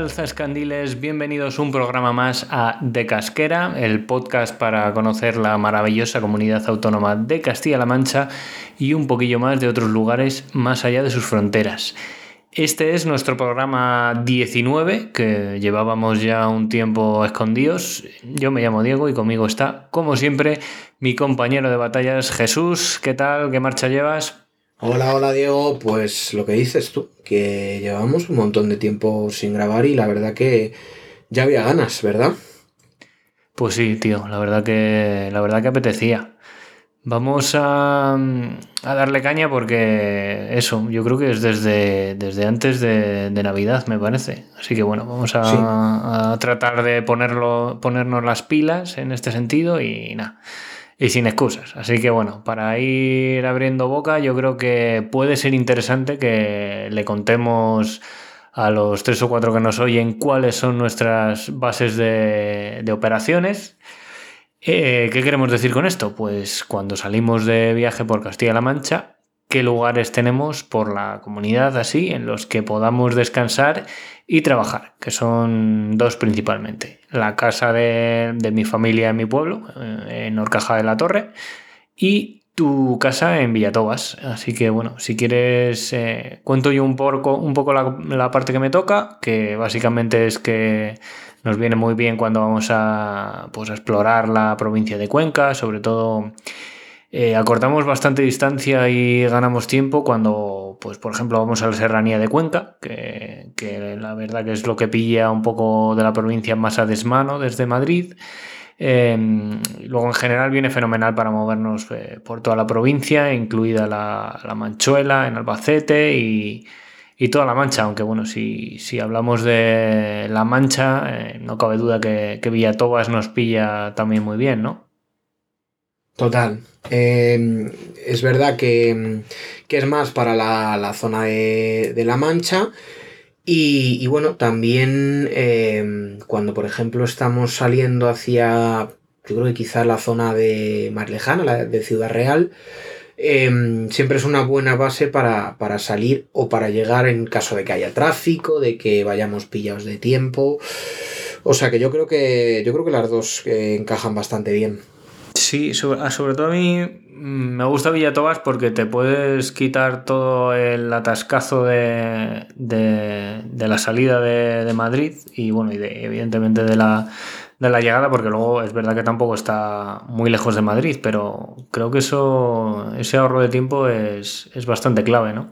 Tal, Zascandiles? Bienvenidos un programa más a De Casquera, el podcast para conocer la maravillosa comunidad autónoma de Castilla-La Mancha y un poquillo más de otros lugares más allá de sus fronteras. Este es nuestro programa 19, que llevábamos ya un tiempo escondidos. Yo me llamo Diego y conmigo está, como siempre, mi compañero de batallas, Jesús. ¿Qué tal? ¿Qué marcha llevas? Hola, hola Diego, pues lo que dices tú, que llevamos un montón de tiempo sin grabar y la verdad que ya había ganas, ¿verdad? Pues sí, tío, la verdad que, la verdad que apetecía. Vamos a, a darle caña porque eso, yo creo que es desde, desde antes de, de Navidad, me parece. Así que bueno, vamos a, Sí. a tratar de ponerlo, ponernos las pilas en este sentido y nada. Y sin excusas. Así que bueno, para ir abriendo boca, yo creo que puede ser interesante que le contemos a los tres o cuatro que nos oyen cuáles son nuestras bases de, operaciones. Eh, ¿Qué queremos decir con esto? Pues cuando salimos de viaje por Castilla-La Mancha, qué lugares tenemos por la comunidad así en los que podamos descansar y trabajar, que son dos principalmente. La casa de, de mi familia en mi pueblo, eh, en Horcaja de la Torre, y tu casa en Villatobas. Así que bueno, si quieres, eh, cuento yo un poco, un poco la, la parte que me toca, que básicamente es que nos viene muy bien cuando vamos a, pues, a explorar la provincia de Cuenca, sobre todo eh, acortamos bastante distancia y ganamos tiempo cuando, pues, por ejemplo, vamos a la serranía de Cuenca, que, la verdad que es lo que pilla un poco de la provincia más a desmano desde Madrid. Eh, luego, en general, viene fenomenal para movernos eh, por toda la provincia, incluida la, la Manchuela, en Albacete y, y toda la Mancha. Aunque, bueno, si, si hablamos de la Mancha, eh, no cabe duda que, que Villatobas nos pilla también muy bien, ¿no? Total. Eh, es verdad que, que es más para la, la zona de, de La Mancha. Y, y bueno, también eh, cuando por ejemplo estamos saliendo hacia, yo creo que quizá la zona de más lejana, la de Ciudad Real, eh, siempre es una buena base para, para salir o para llegar en caso de que haya tráfico, de que vayamos pillados de tiempo. O sea que yo creo que yo creo que las dos encajan bastante bien. Sí, sobre, ah, sobre todo a mí mm, me gusta Villatobas porque te puedes quitar todo el atascazo de, de, de la salida de, de Madrid y bueno, y de, evidentemente de la, de la llegada, porque luego es verdad que tampoco está muy lejos de Madrid, pero creo que eso, ese ahorro de tiempo es, es bastante clave, ¿no?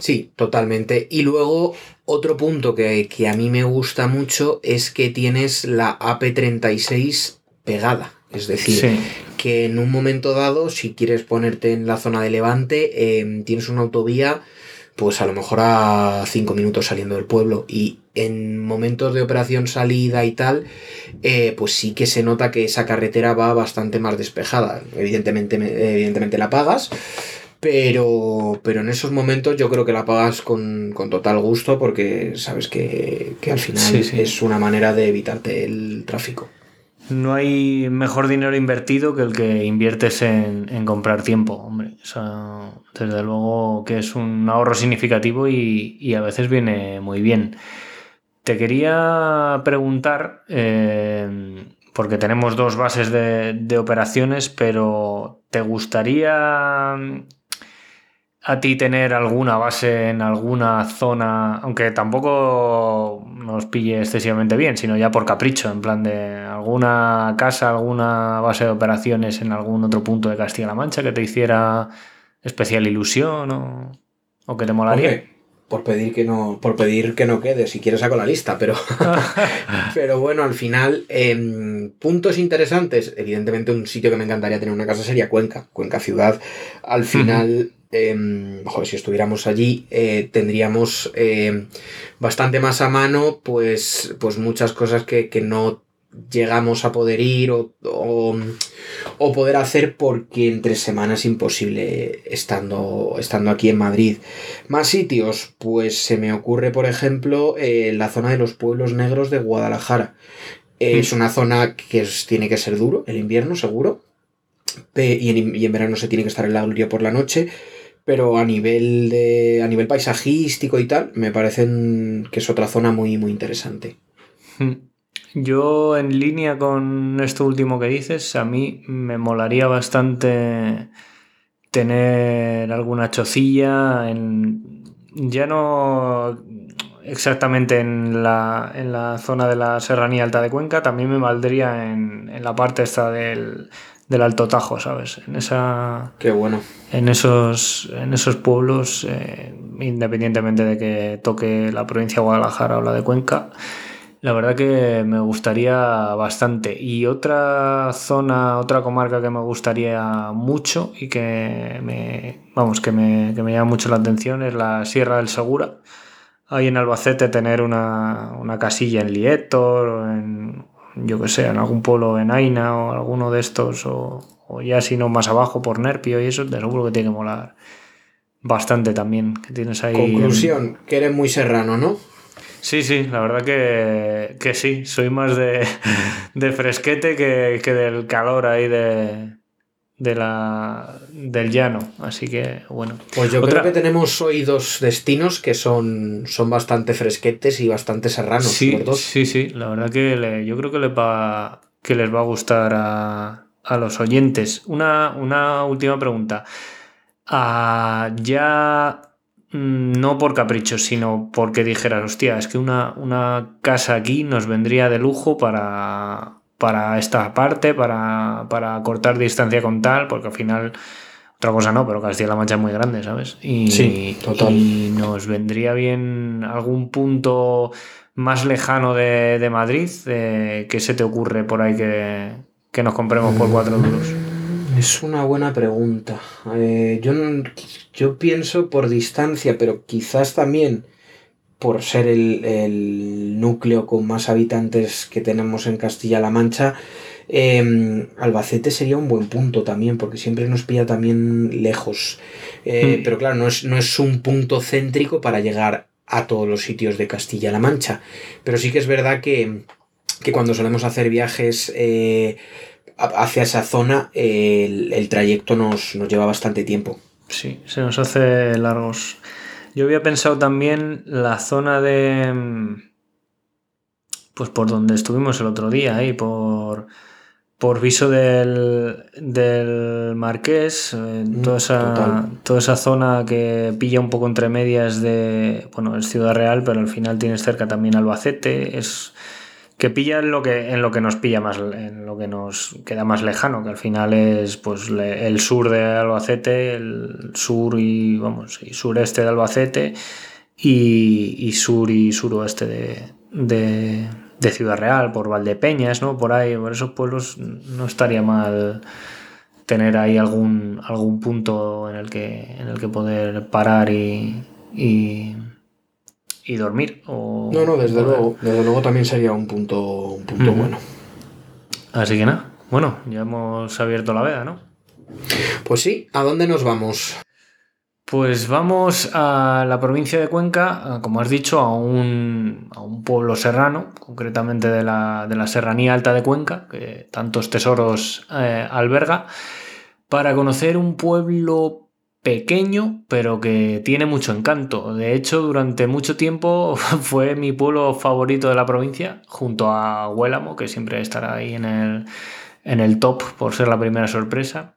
Sí, totalmente. Y luego otro punto que, que a mí me gusta mucho es que tienes la AP36 pegada. Es decir, Sí. que en un momento dado, si quieres ponerte en la zona de Levante, eh, tienes una autovía, pues a lo mejor a cinco minutos saliendo del pueblo. Y en momentos de operación salida y tal, eh, pues sí que se nota que esa carretera va bastante más despejada. Evidentemente, evidentemente la pagas. Pero, pero en esos momentos yo creo que la pagas con, con total gusto porque sabes que, que al final Sí, sí. es una manera de evitarte el tráfico. No hay mejor dinero invertido que el que inviertes en, en comprar tiempo, hombre. O sea, desde luego que es un ahorro significativo y, y a veces viene muy bien. Te quería preguntar, eh, porque tenemos dos bases de, de operaciones, pero ¿te gustaría a ti tener alguna base en alguna zona, aunque tampoco nos pille excesivamente bien, sino ya por capricho, en plan de alguna casa, alguna base de operaciones en algún otro punto de Castilla-La Mancha que te hiciera especial ilusión o, o que te molaría? Hombre, por pedir que no, por pedir que no quede, si quieres saco la lista, pero, pero bueno, al final, em, puntos interesantes, evidentemente un sitio que me encantaría tener una casa sería Cuenca, Cuenca ciudad, al final, joder, si estuviéramos allí, eh, tendríamos em, bastante más a mano, pues, pues muchas cosas que, que no llegamos a poder ir o, o, poder hacer porque entre semanas es imposible estando, estando aquí en Madrid. Más sitios, pues se me ocurre, por ejemplo, eh, la zona de los pueblos negros de Guadalajara. Es mm. una zona que tiene que ser duro, el invierno seguro, y en, y en, verano se tiene que estar en la gloria por la noche, pero a nivel, de, a nivel paisajístico y tal, me parecen que es otra zona muy, muy interesante. Yo en línea con esto último que dices, a mí me molaría bastante tener alguna chocilla en, ya no exactamente en la, en la zona de la Serranía Alta de Cuenca, también me valdría en, la parte esta del, Alto Tajo, ¿sabes? En esa... Qué bueno. En esos, en esos pueblos, eh, independientemente de que toque la provincia de Guadalajara o la de Cuenca, la verdad que me gustaría bastante. Y otra zona, otra comarca que me gustaría mucho y que me, vamos, que me, que me llama mucho la atención es la Sierra del Segura. Ahí en Albacete tener una, casilla en Lietor en, yo que sé, en algún pueblo en Aina o alguno de estos o, o ya si no más abajo por Nerpio y eso, de seguro que tiene que molar bastante también. Que tienes ahí Conclusión, que eres muy serrano, ¿no? Sí, sí, la verdad que, que sí, soy más de, de fresquete que, que, del calor ahí de, de la, del llano, así que bueno. Pues yo creo que tenemos hoy dos destinos que son, son bastante fresquetes y bastante serranos. Sí, sí, sí, la verdad que yo creo que, le va, que les va a gustar a, a los oyentes. Una, una última pregunta. Ah, ya Mm, no por capricho, sino porque dijeras, hostia, es que una, una casa aquí nos vendría de lujo para, para esta parte, para, para, cortar distancia con tal, porque al final, otra cosa no, pero Castilla-La Mancha es muy grande, ¿sabes? Y, sí, total. y nos vendría bien algún punto más lejano de, de Madrid, eh, ¿qué se te ocurre por ahí que, que nos compremos por cuatro duros? Es una buena pregunta. Eh, yo, yo pienso por distancia, pero quizás también por ser el, núcleo con más habitantes que tenemos en Castilla-La Mancha, em, Albacete sería un buen punto también, porque siempre nos pilla también lejos. Eh, hmm. Pero claro, no es, no es un punto céntrico para llegar a todos los sitios de Castilla-La Mancha. Pero sí que es verdad que, que cuando solemos hacer viajes eh, hacia esa zona el, trayecto nos, lleva bastante tiempo. Sí, se nos hace largos. Yo había pensado también la zona de. Pues por donde estuvimos el otro día, ahí, por. Por viso del, del Marqués, eh, mm, toda, esa, toda esa zona que pilla un poco entre medias de. Bueno, es Ciudad Real, pero al final tienes cerca también Albacete. Es, que pilla en lo que, en lo que nos pilla más, en lo que nos queda más lejano, que al final es pues el sur de Albacete, el sur y vamos, y sureste de Albacete y, sur y suroeste de, de, Ciudad Real, por Valdepeñas, ¿no? Por ahí, por esos pueblos no estaría mal tener ahí algún, algún punto en el que, en el que poder parar y y dormir. O, no, no, desde luego, desde luego también sería un punto, un punto bueno. Así que nada, bueno, ya hemos abierto la veda, ¿no? Pues sí, ¿a dónde nos vamos? Pues vamos a la provincia de Cuenca, como has dicho, a un, a un pueblo serrano, concretamente de la, de la, Serranía Alta de Cuenca, que tantos tesoros eh, alberga, para conocer un pueblo pequeño, pero que tiene mucho encanto. De hecho, durante mucho tiempo fue mi pueblo favorito de la provincia, junto a Huélamo, que siempre estará ahí en el, en el top por ser la primera sorpresa.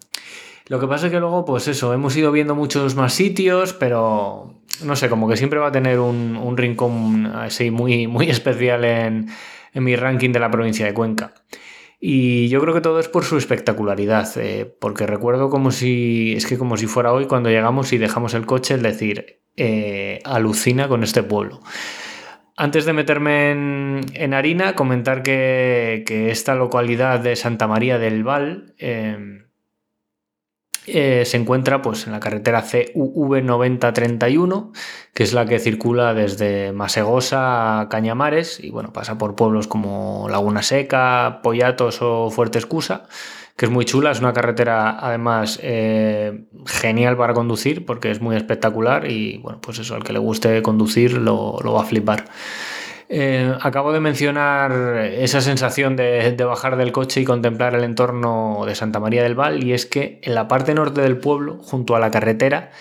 Lo que pasa es que luego, pues eso, hemos ido viendo muchos más sitios, pero no sé, como que siempre va a tener un, un rincón así muy, muy especial en, en mi ranking de la provincia de Cuenca. Y yo creo que todo es por su espectacularidad, eh, porque recuerdo como si, es que como si fuera hoy cuando llegamos y dejamos el coche, es decir, eh, alucina con este pueblo. Antes de meterme en, harina, comentar que, esta localidad de Santa María del Val eh, eh, se encuentra pues, en la carretera CUV 9031, que es la que circula desde Masegosa a Cañamares y bueno, pasa por pueblos como Laguna Seca, Pollatos o Fuerte Escusa, que es muy chula, es una carretera además eh, genial para conducir porque es muy espectacular y bueno, pues eso, al que le guste conducir lo, lo va a flipar. Eh, acabo de mencionar esa sensación de, bajar del coche y contemplar el entorno de Santa María del Val y es que en la parte norte del pueblo, junto a la carretera,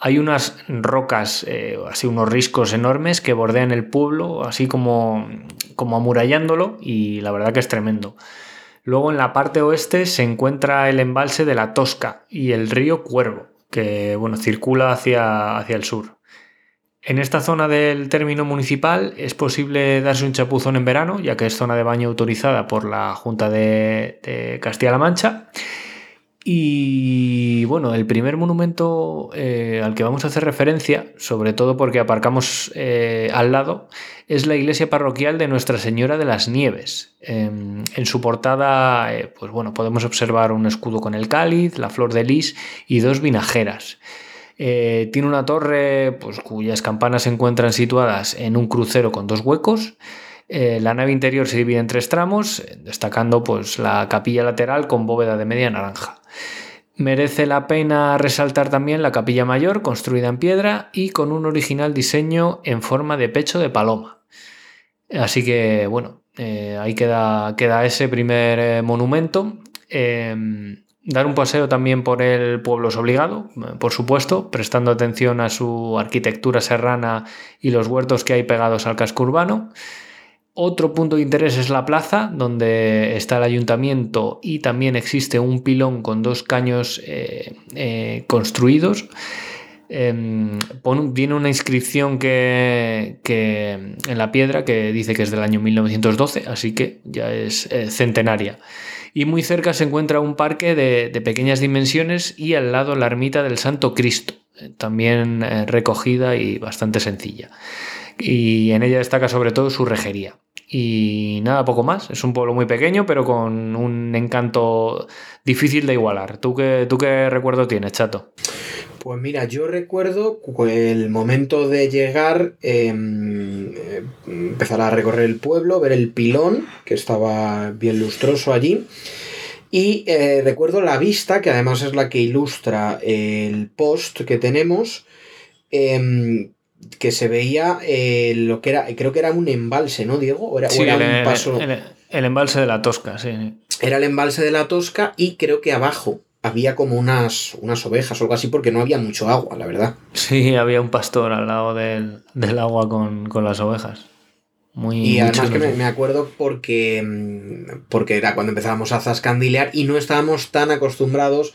hay unas rocas, eh, así unos riscos enormes que bordean el pueblo, así como, como amurallándolo y la verdad que es tremendo. Luego en la parte oeste se encuentra el embalse de la Tosca y el río Cuervo, que bueno, circula hacia, hacia el sur. En esta zona del término municipal es posible darse un chapuzón en verano, ya que es zona de baño autorizada por la Junta de, Castilla-La Mancha. Y bueno, el primer monumento eh, al que vamos a hacer referencia, sobre todo porque aparcamos eh, al lado, es la iglesia parroquial de Nuestra Señora de las Nieves. en su portada, eh, pues bueno, podemos observar un escudo con el cáliz, la flor de lis y dos vinajeras. Eh, tiene una torre pues, cuyas campanas se encuentran situadas en un crucero con dos huecos. Eh, la nave interior se divide en tres tramos, destacando pues, la capilla lateral con bóveda de media naranja. Merece la pena resaltar también la capilla mayor, construida en piedra y con un original diseño en forma de pecho de paloma. Así que, bueno, eh, ahí queda, queda, ese primer monumento. Dar un paseo también por el pueblo es obligado, por supuesto, prestando atención a su arquitectura serrana y los huertos que hay pegados al casco urbano. Otro punto de interés es la plaza, donde está el ayuntamiento y también existe un pilón con dos caños eh, eh, construidos. Eh, viene una inscripción que, en la piedra que dice que es del año 1912, así que ya es centenaria y muy cerca se encuentra un parque de, pequeñas dimensiones y al lado la ermita del Santo Cristo, eh, también eh, recogida y bastante sencilla. Y en ella destaca sobre todo su rejería. Y nada, poco más. Es un pueblo muy pequeño, pero con un encanto difícil de igualar. ¿Tú qué, tú qué recuerdo tienes, chato? Pues mira, yo recuerdo el momento de llegar, em, eh, empezar a recorrer el pueblo, ver el pilón, que estaba bien lustroso allí. Y eh, recuerdo la vista, que además es la que ilustra el post que tenemos, em, que se veía eh, lo que era, creo que era un embalse, ¿no, Diego? era, un paso... el, embalse de la Tosca, sí. Era el embalse de la Tosca y creo que abajo había como unas, unas ovejas o algo así porque no había mucho agua, la verdad. Sí, había un pastor al lado del, agua con, las ovejas. Muy, y además que me, acuerdo porque, mm, porque era cuando empezábamos a zascandilear y no estábamos tan acostumbrados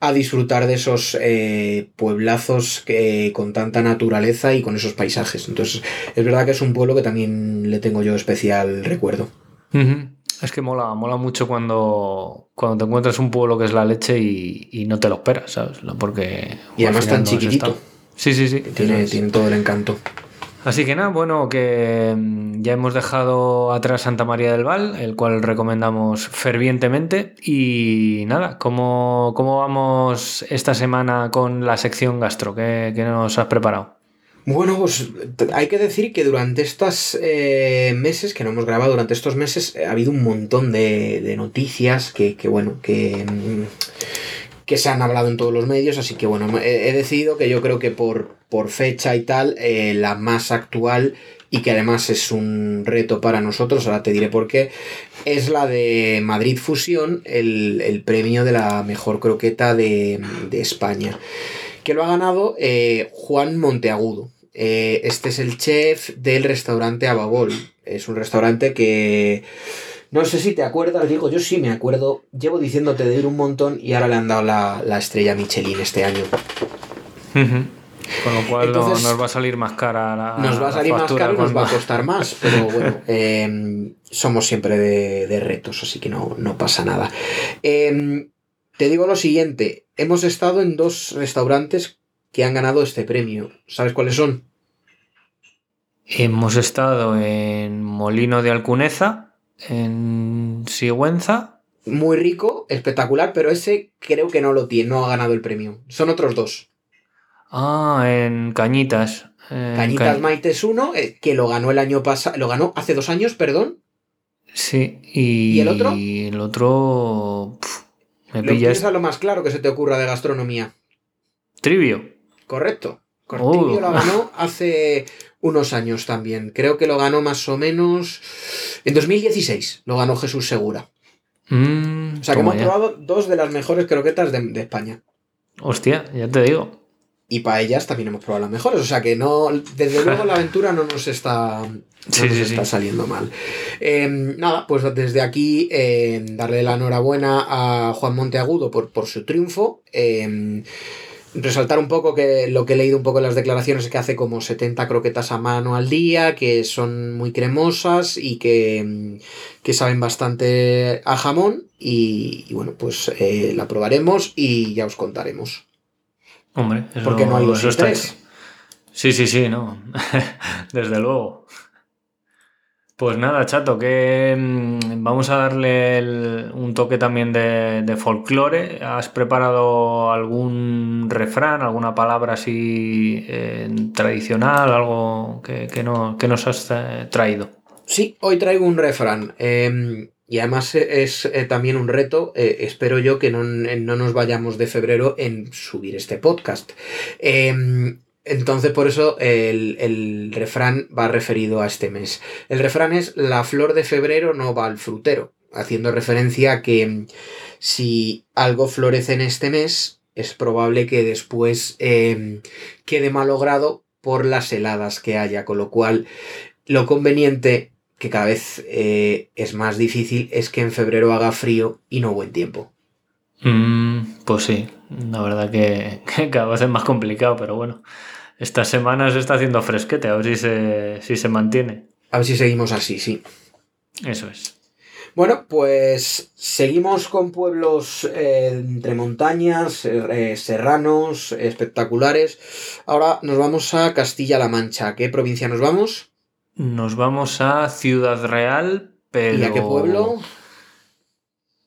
a disfrutar de esos eh, pueblazos que, con tanta naturaleza y con esos paisajes. Entonces, es verdad que es un pueblo que también le tengo yo especial recuerdo. Es que mola, mola mucho cuando, cuando te encuentras un pueblo que es la leche y, no te lo esperas, ¿sabes? Porque, y además tan chiquitito. Sí, sí, sí. Tiene, tiene todo el encanto. Así que nada, bueno, que mm, ya hemos dejado atrás Santa María del Val, el cual recomendamos fervientemente. Y nada, ¿cómo, cómo vamos esta semana con la sección gastro? ¿Qué, qué nos has preparado? Bueno, pues hay que decir que durante estos eh, meses, que no hemos grabado, durante estos meses ha habido un montón de, noticias que, bueno, que, mm, que se han hablado en todos los medios, así que bueno, he, decidido que yo creo que por, por fecha y tal, eh, la más actual y que además es un reto para nosotros, ahora te diré por qué, es la de Madrid Fusión, el, premio de la mejor croqueta de, España, que lo ha ganado eh, Juan Monteagudo. Eh, este es el chef del restaurante Ababol. Es un restaurante que... No sé si te acuerdas, digo, yo sí me acuerdo. Llevo diciéndote de ir un montón y ahora le han dado la, estrella Michelin este año. Con lo cual nos va a salir más cara la. Nos va a salir más caro y nos va a costar más, pero bueno, em, somos siempre de, retos, así que no, no pasa nada. Em, te digo lo siguiente: hemos estado en dos restaurantes que han ganado este premio. ¿Sabes cuáles son? Hemos estado en Molino de Alcuneza, en Sigüenza. Muy rico, espectacular, pero ese creo que no lo tiene, no ha ganado el premio. Son otros dos. Ah, en Cañitas. Cañitas Maites 1, eh, que lo ganó el año pasado, lo ganó hace dos años, perdón. Sí, y, ¿Y el otro? Y el otro. me pillas. lo más claro que se te ocurra de gastronomía. Trivio. Correcto. Cortibio lo ganó hace unos años también. Creo que lo ganó más o menos en 2016. Lo ganó Jesús Segura. Mm, o sea que hemos probado dos de las mejores croquetas de, España. Hostia, ya te digo. Y para ellas también hemos probado las mejores. O sea que no, desde luego la aventura no nos está, está saliendo mal. Em, nada, pues desde aquí em, darle la enhorabuena a Juan Monteagudo por, por su triunfo. Em, resaltar un poco que lo que he leído un poco en las declaraciones es que hace como 70 croquetas a mano al día, que son muy cremosas y que, que saben bastante a jamón. Y, bueno, pues eh, la probaremos y ya os contaremos. Hombre, eso, Porque no hay dos Sí, sí, sí, no. Desde luego. Pues nada, chato, que mm, vamos a darle un toque también de, folclore. ¿Has preparado algún refrán, alguna palabra así eh, tradicional, algo que, nos has eh, traído? Sí, hoy traigo un refrán. Em, y además es eh, también un reto, espero yo que no, no, nos vayamos de febrero en subir este podcast. Entonces, por eso el, refrán va referido a este mes. El refrán es la flor de febrero no va al frutero, haciendo referencia a que mm, si algo florece en este mes, es probable que después em, quede malogrado por las heladas que haya, con lo cual lo conveniente, que cada vez eh, es más difícil, es que en febrero haga frío y no buen tiempo. Mm, pues sí, la verdad que cada vez es más complicado, pero bueno. Estas semanas está haciendo fresquete, a ver si se, si se mantiene. A ver si seguimos así, sí. Eso es. Bueno, pues seguimos con pueblos eh, entre montañas, eh, serranos, espectaculares. Ahora nos vamos a Castilla-La Mancha. ¿A qué provincia nos vamos? Nos vamos a Ciudad Real, pero... ¿Y a qué pueblo?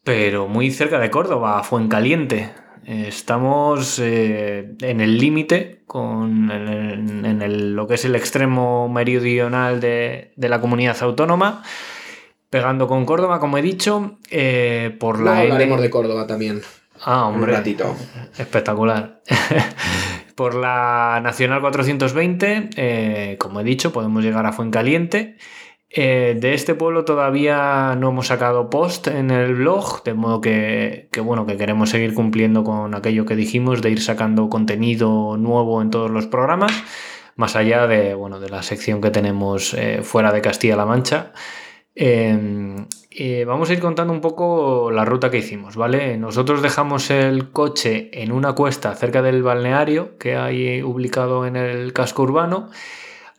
Pero muy cerca de Córdoba, Fuencaliente. Estamos eh, en el límite con en, lo que es el extremo meridional de, la comunidad autónoma, pegando con Córdoba, como he dicho, eh, por la hablaremos de Córdoba también. Ah, hombre. Un ratito. Espectacular. por la Nacional 420, eh, como he dicho, podemos llegar a Fuencaliente. Eh, de este pueblo todavía no hemos sacado post en el blog, de modo que, bueno, que queremos seguir cumpliendo con aquello que dijimos de ir sacando contenido nuevo en todos los programas, más allá de, bueno, de la sección que tenemos eh, fuera de Castilla-La Mancha. Em, vamos a ir contando un poco la ruta que hicimos, ¿vale? Nosotros dejamos el coche en una cuesta cerca del balneario que hay ubicado en el casco urbano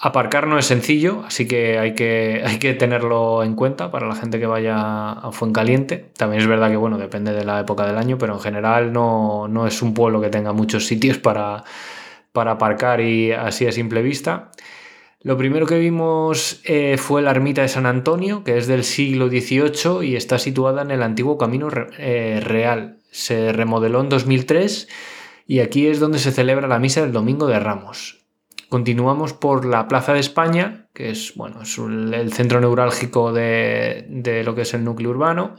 Aparcar no es sencillo, así que hay, que hay que tenerlo en cuenta para la gente que vaya a Fuencaliente. También es verdad que, bueno, depende de la época del año, pero en general no, es un pueblo que tenga muchos sitios para, para aparcar y así a simple vista. Lo primero que vimos eh, fue la ermita de San Antonio, que es del siglo XVIII y está situada en el antiguo Camino eh, Real. Se remodeló en 2003 y aquí es donde se celebra la misa del Domingo de Ramos. Continuamos por la Plaza de España, que es, bueno, es el centro neurálgico de, lo que es el núcleo urbano.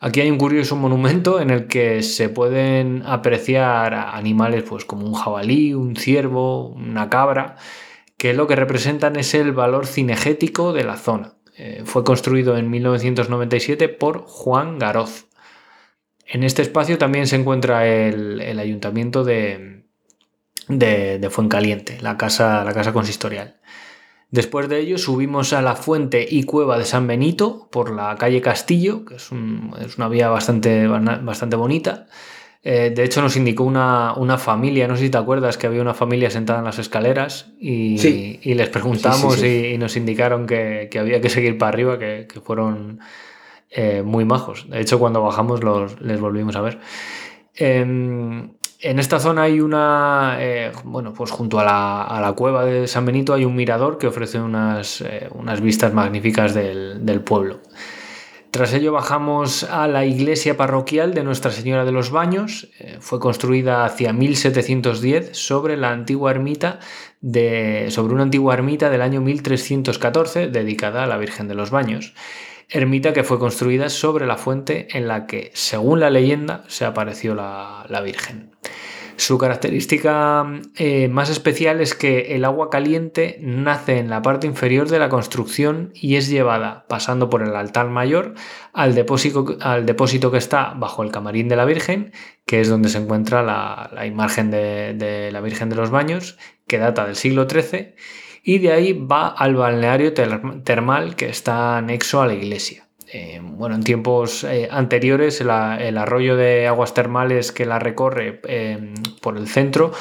Aquí hay un curioso monumento en el que se pueden apreciar animales pues, como un jabalí, un ciervo, una cabra, que lo que representan es el valor cinegético de la zona. Eh, fue construido en 1997 por Juan Garoz. En este espacio también se encuentra el ayuntamiento de, de, Fuencaliente, la casa, la casa consistorial. Después de ello subimos a la fuente y cueva de San Benito por la calle Castillo, que es, una vía bastante, bastante bonita. Eh, de hecho, nos indicó una, familia, no sé si te acuerdas, que había una familia sentada en las escaleras y, y les preguntamos y, nos indicaron que, había que seguir para arriba, que, fueron eh, muy majos. De hecho, cuando bajamos los, les volvimos a ver. Em, en esta zona hay una, eh, bueno, pues junto a la, cueva de San Benito hay un mirador que ofrece unas, unas vistas magníficas del, del pueblo. Tras ello bajamos a la iglesia parroquial de Nuestra Señora de los Baños. Eh, fue construida hacia 1710 sobre la antigua ermita de, sobre una antigua ermita del año 1314 dedicada a la Virgen de los Baños. Ermita que fue construida sobre la fuente en la que, según la leyenda, se apareció la, Virgen. Su característica eh, más especial es que el agua caliente nace en la parte inferior de la construcción y es llevada, pasando por el altar mayor, al depósito, al depósito que está bajo el camarín de la Virgen, que es donde se encuentra la, imagen de, de la Virgen de los Baños, que data del siglo XIII, y de ahí va al balneario termal que está anexo a la iglesia. Eh, bueno, en tiempos eh, anteriores el, arroyo de aguas termales que la recorre eh, por el centro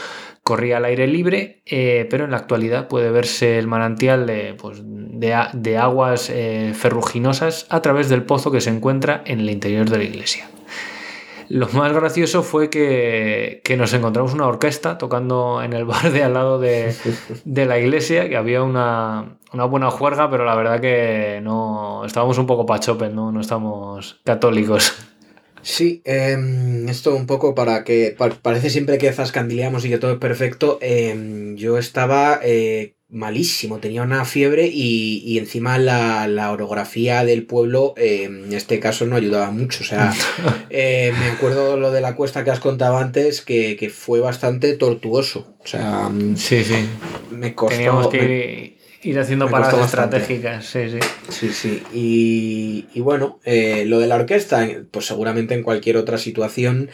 corría al aire libre, pero en la actualidad puede verse el manantial de, pues, de aguas ferruginosas a través del pozo que se encuentra en el interior de la iglesia. Lo más gracioso fue que, nos encontramos una orquesta tocando en el bar de al lado de, la iglesia, que había una, buena juerga, pero la verdad que no estábamos un poco pachopen, ¿no? No estamos católicos. Sí, em, esto un poco para que parece siempre que zascandileamos y que todo es perfecto. Em, yo estaba eh, malísimo, tenía una fiebre y, encima la, orografía del pueblo eh, en este caso no ayudaba mucho. O sea, eh, me acuerdo lo de la cuesta que has contado antes que, fue bastante tortuoso. O sea, mm, sí, sí. Me costó. Teníamos que ir, haciendo paradas estratégicas. Sí, sí. Sí, sí. Y, bueno, eh, lo de la orquesta, pues seguramente en cualquier otra situación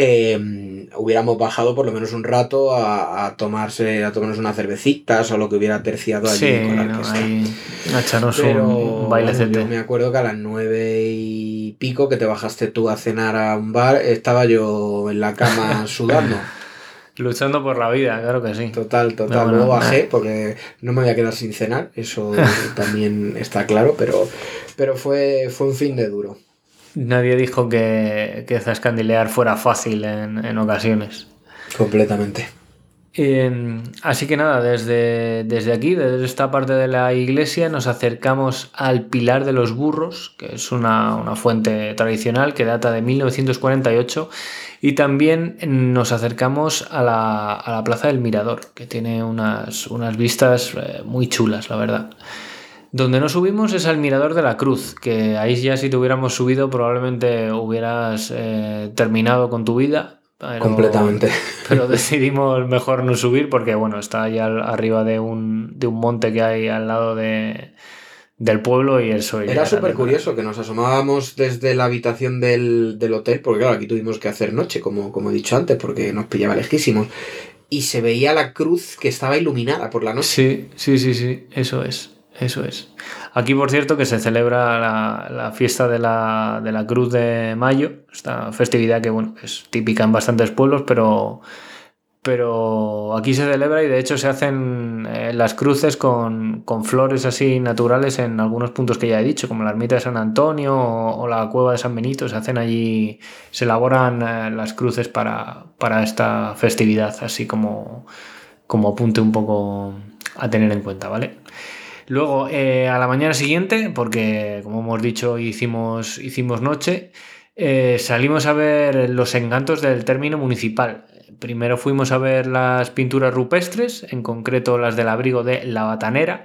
Em, hubiéramos bajado por lo menos un rato a, tomarse, a tomarnos unas cervecitas o lo que hubiera terciado allí con la orquesta. a echarnos un bailecete. Yo me acuerdo que a las nueve y pico que te bajaste tú a cenar a un bar, estaba yo en la cama sudando. Luchando por la vida, claro que sí. Total, total. Luego bajé porque no me voy a quedar sin cenar, eso también está claro, pero, pero fue, fue un fin de duro. Nadie dijo que, que zascandilear fuera fácil en, ocasiones. Completamente. así que nada, desde, desde aquí, desde esta parte de la iglesia, nos acercamos al Pilar de los Burros, que es una, fuente tradicional que data de 1948, y también nos acercamos a la, a la Plaza del Mirador, que tiene unas, unas vistas eh, muy chulas, la verdad. Donde no subimos es al Mirador de la Cruz, que ahí ya si te hubiéramos subido probablemente hubieras eh, terminado con tu vida. Completamente. Pero decidimos mejor no subir porque, bueno, está allá arriba de un, monte que hay al lado de, del pueblo y eso. Era súper curioso que nos asomábamos desde la habitación del, hotel, porque claro, aquí tuvimos que hacer noche, como, como he dicho antes, porque nos pillaba lejísimos. Y se veía la cruz que estaba iluminada por la noche. Sí, sí, sí, sí, eso es. Eso es. Aquí, por cierto, que se celebra la, fiesta de la, de la, Cruz de Mayo, esta festividad que bueno, es típica en bastantes pueblos, pero, pero aquí se celebra y de hecho se hacen eh, las cruces con, flores así naturales en algunos puntos que ya he dicho, como la ermita de San Antonio o, la cueva de San Benito, se hacen allí, se elaboran eh, las cruces para, para esta festividad, así como, como apunte un poco a tener en cuenta, ¿vale? Luego, eh, a la mañana siguiente, porque como hemos dicho, hicimos, hicimos noche, eh, salimos a ver los encantos del término municipal. Primero fuimos a ver las pinturas rupestres, en concreto las del abrigo de La Batanera.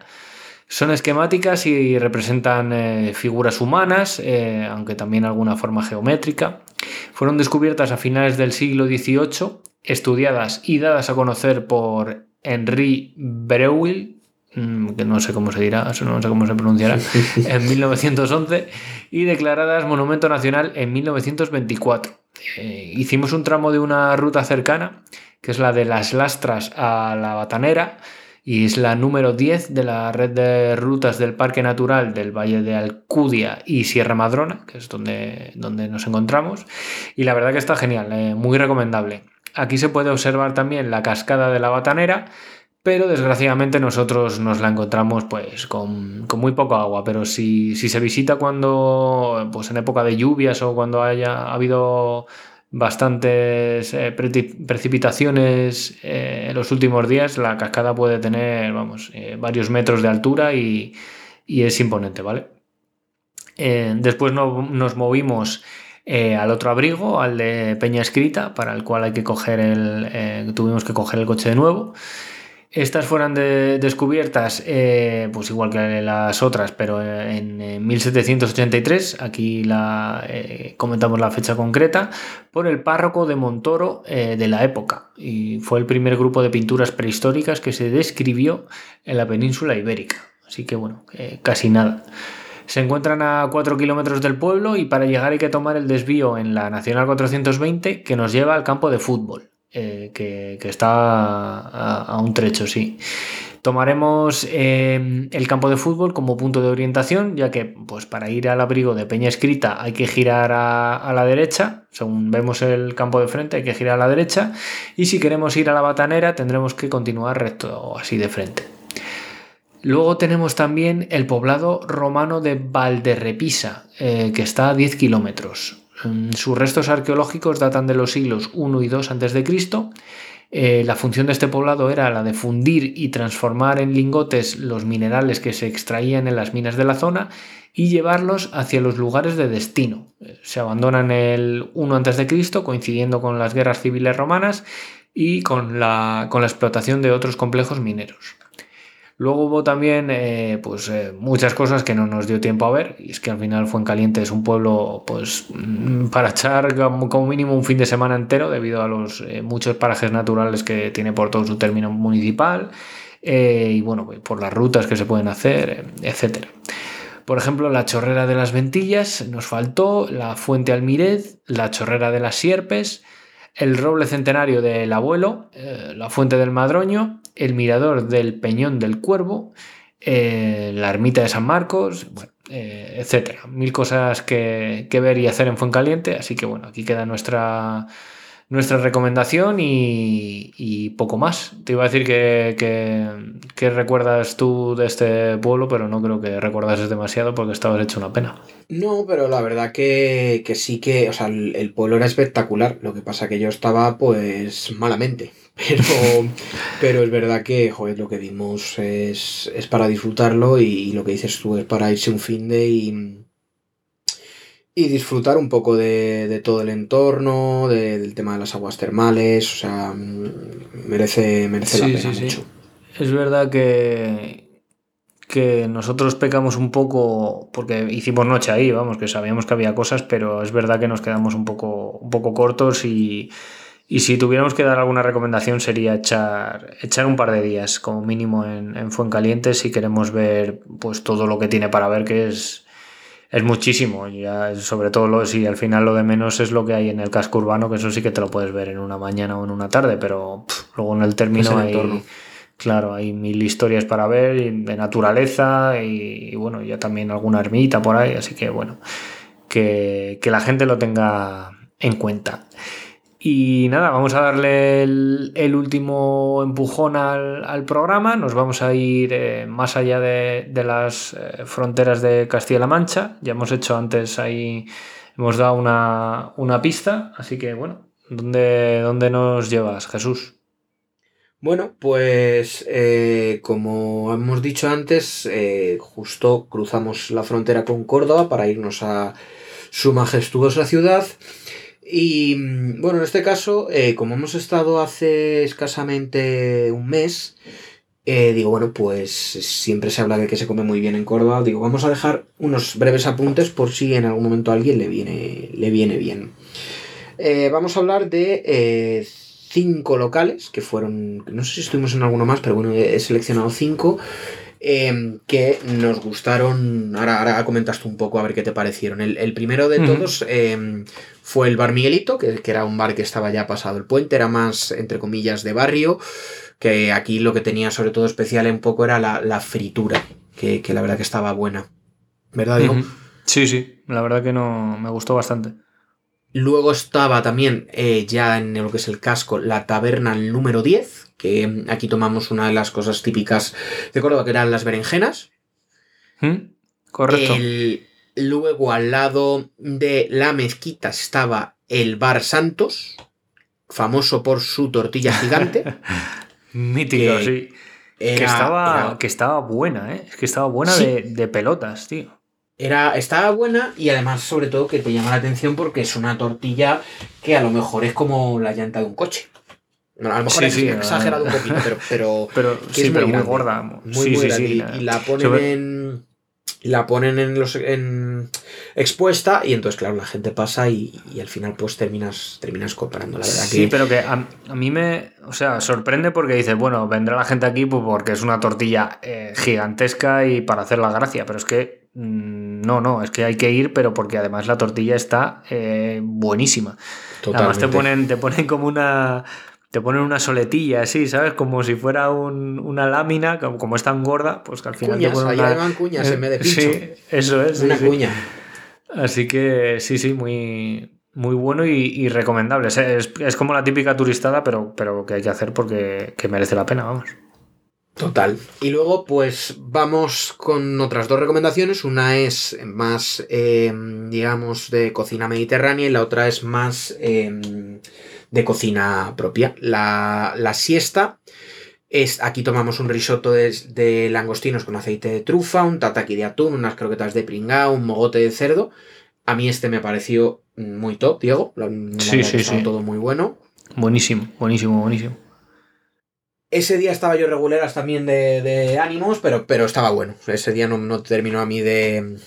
Son esquemáticas y representan eh, figuras humanas, aunque también alguna forma geométrica. Fueron descubiertas a finales del siglo XVIII, estudiadas y dadas a conocer por Henri Breuil, que no sé cómo se dirá, no sé cómo se pronunciará, en 1911 y declaradas Monumento Nacional en 1924. Eh, hicimos un tramo de una ruta cercana, que es la de las lastras a la batanera, y es la número 10 de la red de rutas del Parque Natural del Valle de Alcudia y Sierra Madrona, que es donde, donde nos encontramos. Y la verdad que está genial, eh, muy recomendable. Aquí se puede observar también la cascada de la Batanera, pero desgraciadamente nosotros nos la encontramos pues con, muy poco agua, pero si, si, se visita cuando, pues en época de lluvias o cuando haya habido bastantes eh, precipitaciones eh, en los últimos días, la cascada puede tener, vamos, eh, varios metros de altura y, es imponente, ¿vale? después nos movimos al otro abrigo, al de Peña Escrita, para el cual hay que coger el, tuvimos que coger el coche de nuevo. Estas fueron descubiertas, eh, pues igual que las otras, pero en, 1783, aquí la, eh, comentamos la fecha concreta, por el párroco de Montoro eh, de la época. Y fue el primer grupo de pinturas prehistóricas que se describió en la península ibérica. Así que bueno, casi nada. Se encuentran a 4 kilómetros del pueblo y para llegar hay que tomar el desvío en la Nacional 420 que nos lleva al campo de fútbol. Eh, que, está a, un trecho, sí. Tomaremos eh, el campo de fútbol como punto de orientación, ya que pues, para ir al abrigo de Peña Escrita hay que girar a, la derecha, según vemos el campo de frente hay que girar a la derecha, y si queremos ir a la batanera tendremos que continuar recto así de frente. Luego tenemos también el poblado romano de Valderrepisa, eh, que está a 10 kilómetros. Mm, sus restos arqueológicos datan de los siglos I y II a.C. Eh, la función de este poblado era la de fundir y transformar en lingotes los minerales que se extraían en las minas de la zona y llevarlos hacia los lugares de destino. Eh, se abandonan el 1 a.C., coincidiendo con las guerras civiles romanas y con la, con la explotación de otros complejos mineros. Luego hubo también eh, pues, eh, muchas cosas que no nos dio tiempo a ver, y es que al final Fuencaliente es un pueblo pues, mm, para echar como mínimo un fin de semana entero debido a los eh, muchos parajes naturales que tiene por todo su término municipal y bueno, pues, por las rutas que se pueden hacer, etc. Por ejemplo, la chorrera de las Ventillas nos faltó, la fuente Almirez, la chorrera de las Sierpes, el roble centenario del abuelo, la fuente del Madroño, el mirador del Peñón del Cuervo, eh, la ermita de San Marcos, bueno, eh, etcétera. Mil cosas que, ver y hacer en Fuencaliente, así que bueno, aquí queda nuestra, nuestra recomendación y, poco más. Te iba a decir que, que, recuerdas tú de este pueblo, pero no creo que recordases demasiado porque estabas hecho una pena. No, pero la verdad que, sí que, o sea, el, pueblo era espectacular. Lo que pasa que yo estaba pues malamente. Pero, pero es verdad que, joder, lo que vimos es, para disfrutarlo y, lo que dices tú es para irse un fin de y, y disfrutar un poco de, todo el entorno, del tema de las aguas termales, o sea, merece, merece la pena mucho. Es verdad que, que nosotros pecamos un poco porque hicimos noche ahí, vamos, que sabíamos que había cosas, pero es verdad que nos quedamos un poco, un poco cortos y y si tuviéramos que dar alguna recomendación sería echar, echar un par de días como mínimo en, en Fuencaliente si queremos ver pues todo lo que tiene para ver que es, es muchísimo. Ya, sobre todo lo, si al final lo de menos es lo que hay en el casco urbano, que eso sí que te lo puedes ver en una mañana o en una tarde, pero luego en el término hay, claro, hay mil historias para ver de naturaleza y, bueno, ya también alguna ermita por ahí, así que bueno, que, que la gente lo tenga en cuenta. Y nada, vamos a darle el, último empujón al, programa. Nos vamos a ir eh, más allá de, las eh, fronteras de Castilla-La Mancha. Ya hemos hecho antes ahí, hemos dado una, pista. Así que bueno, ¿dónde, dónde nos llevas, Jesús? Bueno, pues eh, como hemos dicho antes, justo cruzamos la frontera con Córdoba para irnos a su majestuosa ciudad. Y mm, bueno, en este caso, eh, como hemos estado hace escasamente un mes, eh, digo, bueno, pues siempre se habla de que se come muy bien en Córdoba. Digo, vamos a dejar unos breves apuntes por si en algún momento a alguien le viene, le viene bien. Eh, vamos a hablar de cinco locales que fueron, no sé si estuvimos en alguno más, pero bueno, he seleccionado cinco. Em, que nos gustaron. Ahora, ahora comentas tú un poco a ver qué te parecieron. El, primero de todos em, fue el Bar Miguelito, que, era un bar que estaba ya pasado el puente, era más, entre comillas, de barrio. Que aquí lo que tenía sobre todo especial un poco era la, fritura, que, la verdad que estaba buena. ¿Verdad, Diego? Sí, sí, la verdad que no me gustó bastante. Luego estaba también eh, ya en lo que es el casco la taberna número 10, que aquí tomamos una de las cosas típicas de Córdoba, que eran las berenjenas. ¿Mm? Correcto. Luego al lado de la mezquita estaba el Bar Santos, famoso por su tortilla gigante. Mítico, sí. que, estaba, que estaba buena, ¿eh? Es que estaba buena de pelotas, tío. Era, estaba buena y además, sobre todo, que te llama la atención porque es una tortilla que a lo mejor es como la llanta de un coche. a lo mejor es exagerado un poquito, pero, pero, es muy, gorda. Muy, grande. y, la ponen en la ponen en los en expuesta y entonces claro la gente pasa y, al final pues terminas terminas comprando la verdad sí pero que a, mí me o sea sorprende porque dices bueno vendrá la gente aquí pues, porque es una tortilla eh, gigantesca y para hacer la gracia pero es que mm, no no es que hay que ir pero porque además la tortilla está eh, buenísima. Además te ponen te ponen como una te ponen una soletilla así, ¿sabes? Como si fuera una lámina, como, es tan gorda, pues que al final te ponen una... cuñas en vez de pincho. Sí, eso es. Una cuña. Así que sí, sí, muy, muy bueno y, recomendable. Es, como la típica turistada, pero, pero que hay que hacer porque merece la pena, vamos. Total. Y luego, pues vamos con otras dos recomendaciones. Una es más, em, digamos, de cocina mediterránea y la otra es más em, de cocina propia. La, siesta es, aquí tomamos un risotto de, langostinos con aceite de trufa, un tataki de atún, unas croquetas de pringao, un mogote de cerdo. A mí este me pareció muy top, Diego. sí, sí, sí. Todo muy bueno. Buenísimo, buenísimo, buenísimo. Ese día estaba yo reguleras también de, ánimos, pero, pero estaba bueno. Ese día no, terminó a mí de,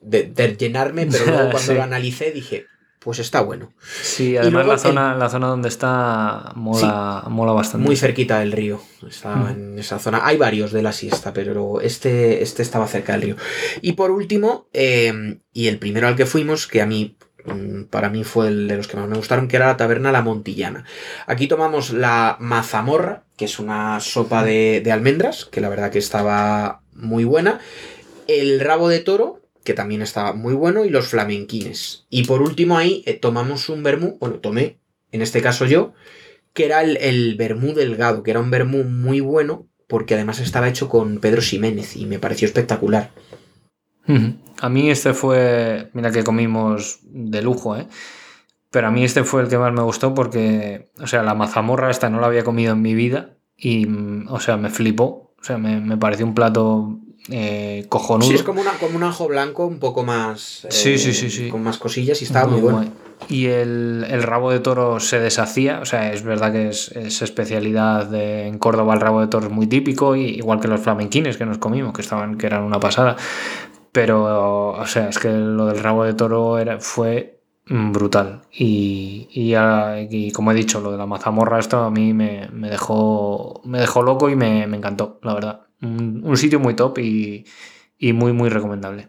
de, llenarme, pero luego cuando lo analicé dije, pues está bueno. Sí, además la, zona, la zona donde está mola, mola bastante. Muy cerquita del río. Está mm. en esa zona. Hay varios de la siesta, pero este, este estaba cerca del río. Y por último, em, y el primero al que fuimos, que a mí mm, para mí fue el de los que más me gustaron, que era la taberna La Montillana. Aquí tomamos la mazamorra, que es una sopa de, de almendras, que la verdad que estaba muy buena. El rabo de toro, que también estaba muy bueno, y los flamenquines. Y por último ahí eh, tomamos un vermú, bueno, tomé, en este caso yo, que era el, el delgado, que era un vermú muy bueno, porque además estaba hecho con Pedro Ximénez y me pareció espectacular. A mí este fue, mira que comimos de lujo, ¿eh? Pero a mí este fue el que más me gustó porque, o sea, la mazamorra esta no la había comido en mi vida y, o sea, me flipó. O sea, me, me pareció un plato eh, cojonudo. Sí, es como, una, como un ajo blanco un poco más. sí, sí, sí, sí. Con más cosillas y estaba muy, bueno. Y el, rabo de toro se deshacía, o sea, es verdad que es, especialidad de, en Córdoba el rabo de toro es muy típico, igual que los flamenquines que nos comimos, que estaban, que eran una pasada. Pero, o sea, es que lo del rabo de toro era, fue brutal. Y, y, como he dicho, lo de la mazamorra, esto a mí me, dejó, me dejó loco y me, me encantó, la verdad un, sitio muy top y, muy, muy recomendable.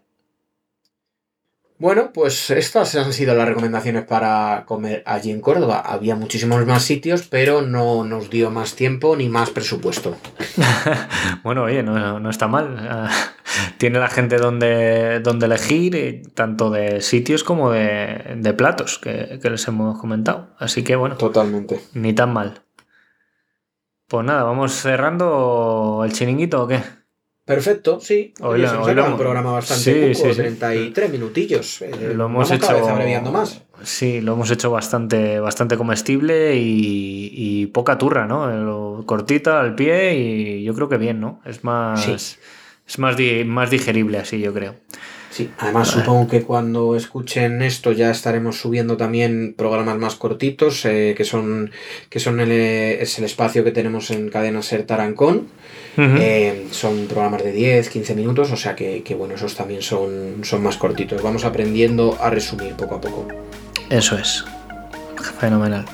Bueno, pues estas han sido las recomendaciones para comer allí en Córdoba. Había muchísimos más sitios, pero no nos dio más tiempo ni más presupuesto. bueno, oye, no, está mal. Tiene la gente donde, donde elegir, eh, tanto de sitios como de, platos que, que, les hemos comentado. Así que bueno. Totalmente. Ni tan mal. Pues nada, vamos cerrando el chiringuito o qué? Perfecto, sí. Hoy, se nos un programa bastante sí, 33 minutillos. Eh, lo hemos hecho más. Sí, lo hemos hecho bastante, bastante comestible y, poca turra, ¿no? cortita al pie y yo creo que bien, ¿no? Es más, es más, más digerible así, yo creo. Sí, además supongo que cuando escuchen esto ya estaremos subiendo también programas más cortitos, eh, que son, que son el, es el espacio que tenemos en Cadena Ser Tarancón. Eh, son programas de 10, 15 minutos, o sea que, bueno, esos también son, son más cortitos. Vamos aprendiendo a resumir poco a poco. Eso es. Fenomenal.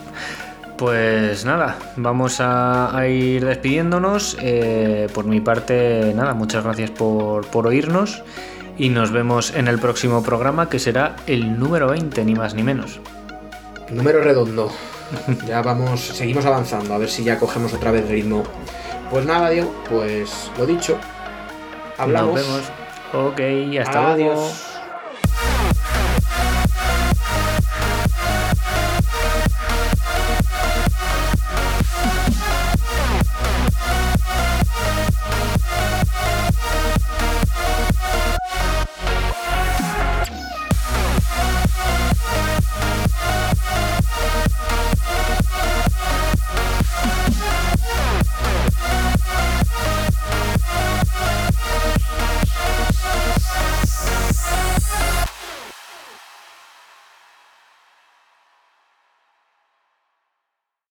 Pues nada, vamos a, ir despidiéndonos. Eh, por mi parte, nada, muchas gracias por, por oírnos y nos vemos en el próximo programa que será el número 20, ni más ni menos. Número redondo. Ya vamos, seguimos avanzando, a ver si ya cogemos otra vez ritmo. Pues nada, Diego, pues lo dicho. Hablamos. Nos vemos. Ok, hasta luego. Adiós.